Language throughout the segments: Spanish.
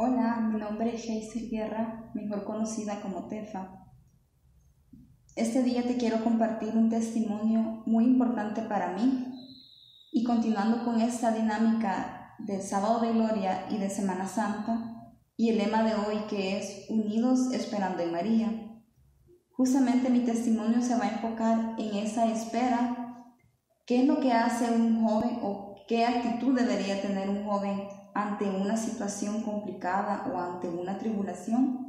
Hola, mi nombre es Hazel Guerra, mejor conocida como Tefa. Este día te quiero compartir un testimonio muy importante para mí y continuando con esta dinámica del sábado de gloria y de Semana Santa y el lema de hoy que es Unidos esperando en María. Justamente mi testimonio se va a enfocar en esa espera, qué es lo que hace un joven o qué actitud debería tener un joven ante una situación complicada o ante una tribulación?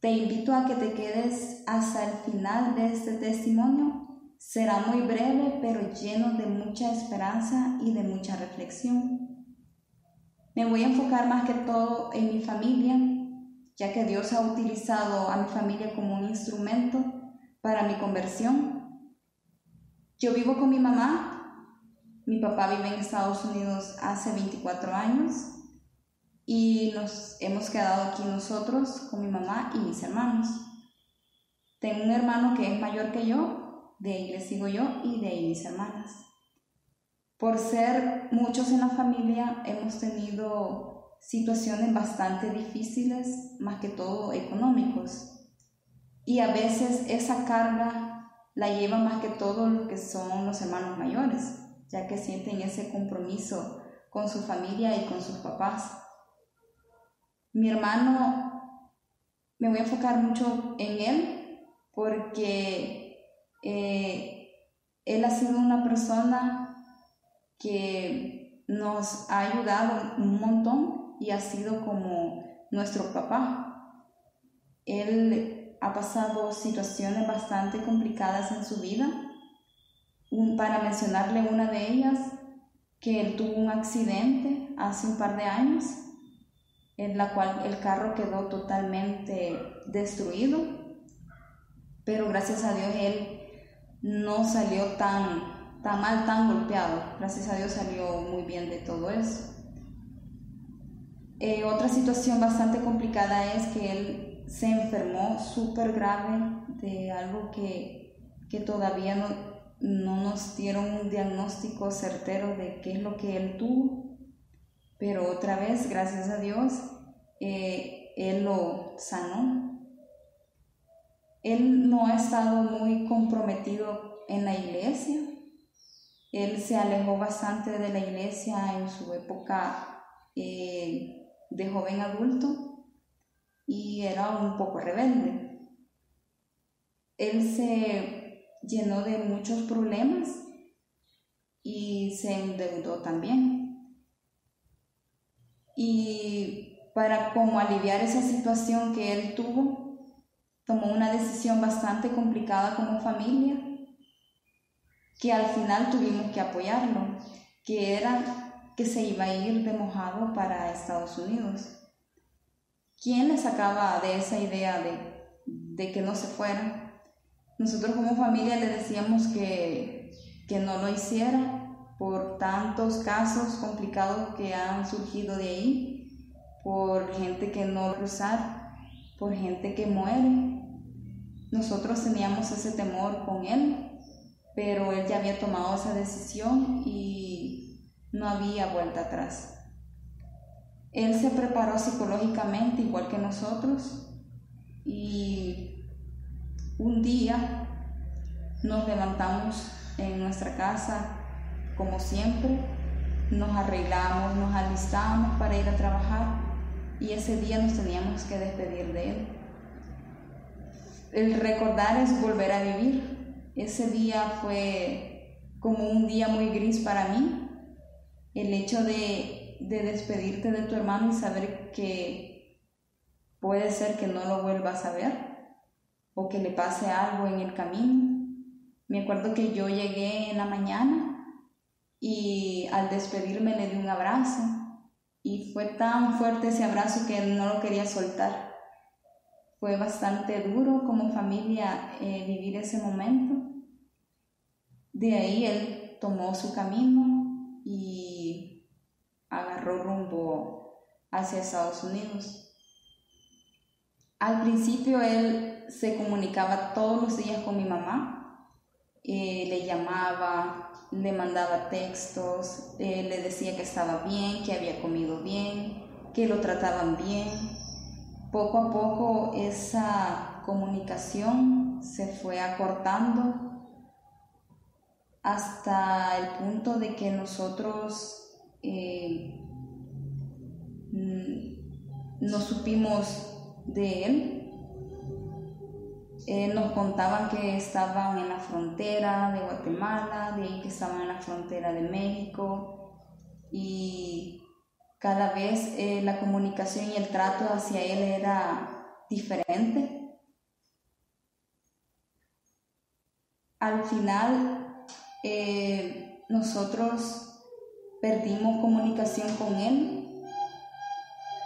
Te invito a que te quedes hasta el final de este testimonio. Será muy breve, pero lleno de mucha esperanza y de mucha reflexión. Me voy a enfocar más que todo en mi familia, ya que Dios ha utilizado a mi familia como un instrumento para mi conversión. Yo vivo con mi mamá, mi papá vive en Estados Unidos hace 24 años y nos hemos quedado aquí nosotros con mi mamá y mis hermanos. Tengo un hermano que es mayor que yo, de ahí le sigo yo y de ahí mis hermanas. Por ser muchos en la familia hemos tenido situaciones bastante difíciles, más que todo económicos. Y a veces esa carga la lleva más que todo lo que son los hermanos mayores ya que sienten ese compromiso con su familia y con sus papás. Mi hermano, me voy a enfocar mucho en él porque eh, él ha sido una persona que nos ha ayudado un montón y ha sido como nuestro papá. Él ha pasado situaciones bastante complicadas en su vida para mencionarle una de ellas, que él tuvo un accidente hace un par de años, en la cual el carro quedó totalmente destruido, pero gracias a Dios él no salió tan, tan mal, tan golpeado, gracias a Dios salió muy bien de todo eso. Eh, otra situación bastante complicada es que él se enfermó súper grave de algo que, que todavía no, no nos dieron un diagnóstico certero de qué es lo que él tuvo, pero otra vez, gracias a Dios, eh, él lo sanó. Él no ha estado muy comprometido en la iglesia. Él se alejó bastante de la iglesia en su época eh, de joven adulto y era un poco rebelde. Él se llenó de muchos problemas y se endeudó también. Y para como aliviar esa situación que él tuvo, tomó una decisión bastante complicada como familia, que al final tuvimos que apoyarlo, que era que se iba a ir de mojado para Estados Unidos. ¿Quién le sacaba de esa idea de, de que no se fuera? Nosotros como familia le decíamos que, que no lo hiciera por tantos casos complicados que han surgido de ahí, por gente que no lo usar, por gente que muere. Nosotros teníamos ese temor con él, pero él ya había tomado esa decisión y no había vuelta atrás. Él se preparó psicológicamente igual que nosotros y un día nos levantamos en nuestra casa como siempre, nos arreglamos, nos alistamos para ir a trabajar y ese día nos teníamos que despedir de él. El recordar es volver a vivir. Ese día fue como un día muy gris para mí. El hecho de, de despedirte de tu hermano y saber que puede ser que no lo vuelvas a ver o que le pase algo en el camino. Me acuerdo que yo llegué en la mañana y al despedirme le di un abrazo y fue tan fuerte ese abrazo que no lo quería soltar. Fue bastante duro como familia eh, vivir ese momento. De ahí él tomó su camino y agarró rumbo hacia Estados Unidos. Al principio él se comunicaba todos los días con mi mamá, eh, le llamaba, le mandaba textos, eh, le decía que estaba bien, que había comido bien, que lo trataban bien. Poco a poco esa comunicación se fue acortando hasta el punto de que nosotros eh, mm, no supimos de él. Eh, nos contaban que estaban en la frontera de Guatemala, de ahí que estaban en la frontera de México y cada vez eh, la comunicación y el trato hacia él era diferente. Al final, eh, nosotros perdimos comunicación con él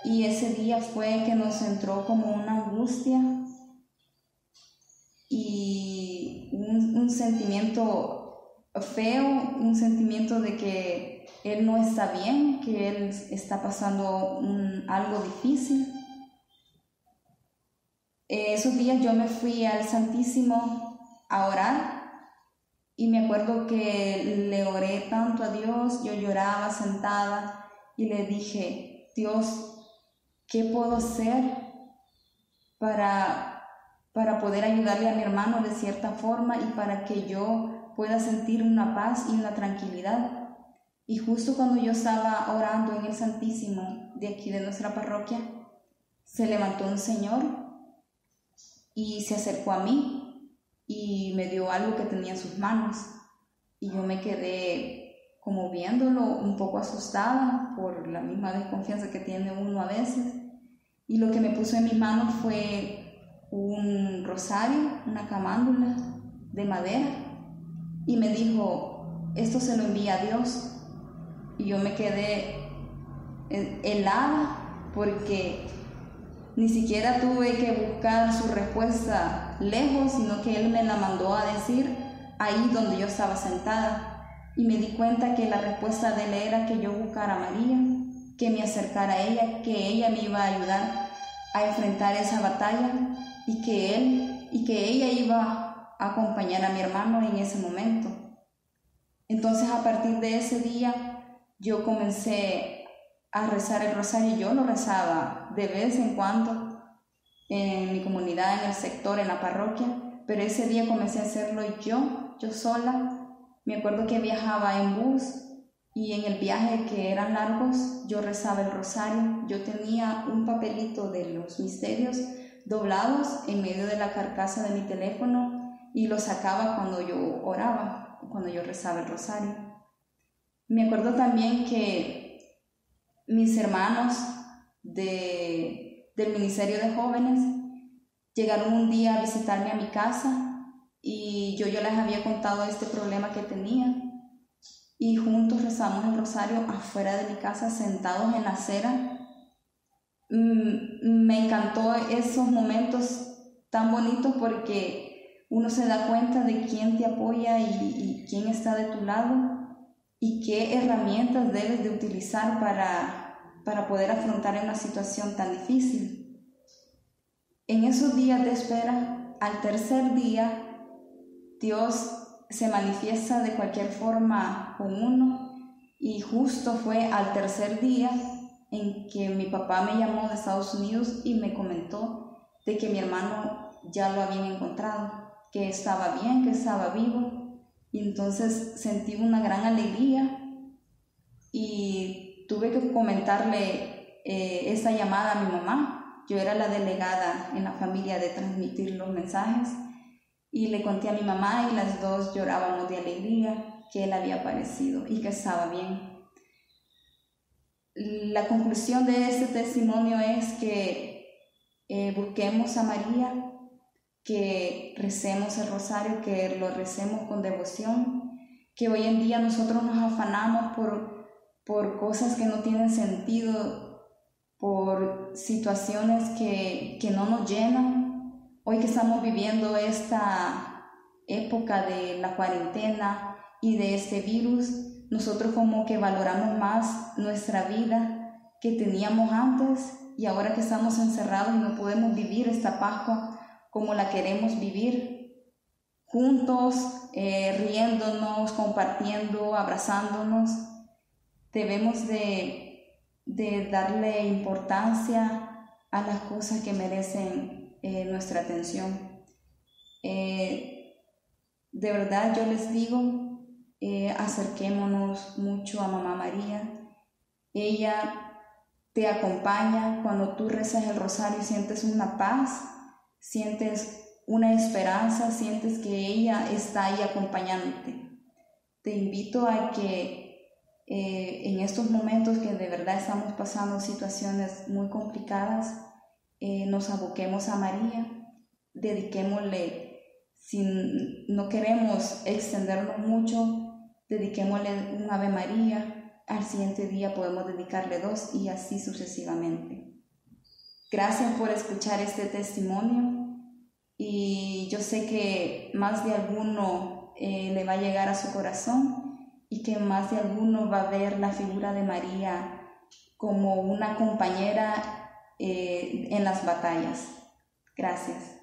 y ese día fue que nos entró como una angustia y un, un sentimiento feo, un sentimiento de que él no está bien, que él está pasando algo difícil. Eh, esos días yo me fui al Santísimo a orar y me acuerdo que le oré tanto a Dios, yo lloraba sentada y le dije, Dios, ¿qué puedo hacer para, para poder ayudarle a mi hermano de cierta forma y para que yo pueda sentir una paz y una tranquilidad? Y justo cuando yo estaba orando en el Santísimo de aquí de nuestra parroquia, se levantó un señor y se acercó a mí y me dio algo que tenía en sus manos. Y yo me quedé como viéndolo un poco asustada por la misma desconfianza que tiene uno a veces. Y lo que me puso en mis manos fue un rosario, una camándula de madera. Y me dijo, esto se lo envía a Dios y yo me quedé helada porque ni siquiera tuve que buscar su respuesta lejos, sino que él me la mandó a decir ahí donde yo estaba sentada. Y me di cuenta que la respuesta de él era que yo buscara a María, que me acercara a ella, que ella me iba a ayudar a enfrentar esa batalla y que él y que ella iba a acompañar a mi hermano en ese momento. Entonces a partir de ese día yo comencé a rezar el rosario, yo lo rezaba de vez en cuando en mi comunidad, en el sector, en la parroquia, pero ese día comencé a hacerlo yo, yo sola. Me acuerdo que viajaba en bus y en el viaje que eran largos yo rezaba el rosario. Yo tenía un papelito de los misterios doblados en medio de la carcasa de mi teléfono y lo sacaba cuando yo oraba, cuando yo rezaba el rosario. Me acuerdo también que mis hermanos de, del Ministerio de Jóvenes llegaron un día a visitarme a mi casa y yo, yo les había contado este problema que tenía y juntos rezamos el rosario afuera de mi casa sentados en la acera. Mm, me encantó esos momentos tan bonitos porque uno se da cuenta de quién te apoya y, y quién está de tu lado y qué herramientas debes de utilizar para, para poder afrontar una situación tan difícil. En esos días de espera, al tercer día, Dios se manifiesta de cualquier forma con uno. Y justo fue al tercer día en que mi papá me llamó de Estados Unidos y me comentó de que mi hermano ya lo habían encontrado, que estaba bien, que estaba vivo. Y entonces sentí una gran alegría y tuve que comentarle eh, esa llamada a mi mamá. Yo era la delegada en la familia de transmitir los mensajes y le conté a mi mamá y las dos llorábamos de alegría que él había aparecido y que estaba bien. La conclusión de este testimonio es que eh, busquemos a María que recemos el rosario, que lo recemos con devoción, que hoy en día nosotros nos afanamos por, por cosas que no tienen sentido, por situaciones que, que no nos llenan. Hoy que estamos viviendo esta época de la cuarentena y de este virus, nosotros como que valoramos más nuestra vida que teníamos antes y ahora que estamos encerrados y no podemos vivir esta Pascua, como la queremos vivir, juntos, eh, riéndonos, compartiendo, abrazándonos. Debemos de, de darle importancia a las cosas que merecen eh, nuestra atención. Eh, de verdad yo les digo, eh, acerquémonos mucho a Mamá María. Ella te acompaña cuando tú rezas el rosario, sientes una paz, sientes una esperanza, sientes que ella está ahí acompañándote. Te invito a que en estos momentos que de verdad estamos pasando situaciones muy complicadas, eh, nos aboquemos a María, dediquémosle, si no queremos extendernos mucho, dediquémosle un Ave María, al siguiente día podemos dedicarle dos y así sucesivamente. Gracias por escuchar este testimonio y yo sé que más de alguno eh, le va a llegar a su corazón y que más de alguno va a ver la figura de María como una compañera eh, en las batallas. Gracias.